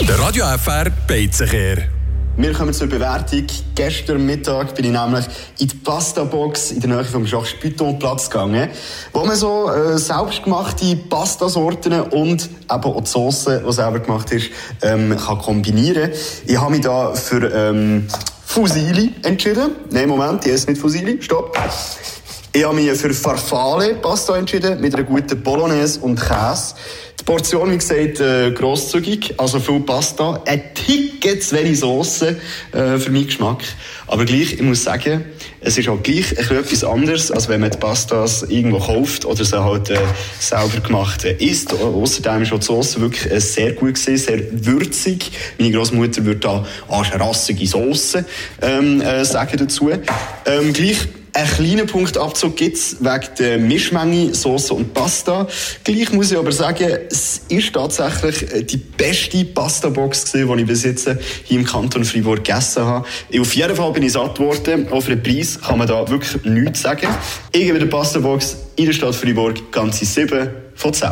Der Radio FR Beizenkehr. Wir kommen zur Bewertung. Gestern Mittag bin ich nämlich in die Pasta-Box in der Nähe vom Jacques Piton Platz gegangen, wo man so äh, selbstgemachte Pastasorten und eben auch die Sauce, die selber gemacht ist, ähm, kann kombinieren. Ich habe mich da für ähm, Fusili entschieden. Nein, Moment, die ist nicht Fusili. Stopp. Ich habe mich für Farfalle Pasta entschieden, mit einer guten Bolognese und Käse. Die Portion, wie gesagt, äh, grosszügig, also viel Pasta. Ein Ticket zu wenig Sauce äh, für meinen Geschmack. Aber gleich, ich muss sagen, es ist auch gleich etwas anderes, als wenn man die Pastas irgendwo kauft oder sie halt äh, selber gemacht isst. Außerdem ist auch die Sauce wirklich sehr gut gewesen, sehr würzig. Meine Großmutter würde da ah, rassige Sauce ähm, äh, sagen dazu. Ähm, gleich einen kleinen Punktabzug gibt es wegen der Mischmenge Sauce und Pasta. Gleich muss ich aber sagen, es ist tatsächlich äh, die beste Pasta-Box die ich bis jetzt hier im Kanton Fribourg gegessen habe. Auf jeden Fall bin ich satt geworden. Auf den Preis kann man da wirklich nichts sagen. Ich gebe der Pasta-Box in der Stadt Fribourg ganze 7 von 10.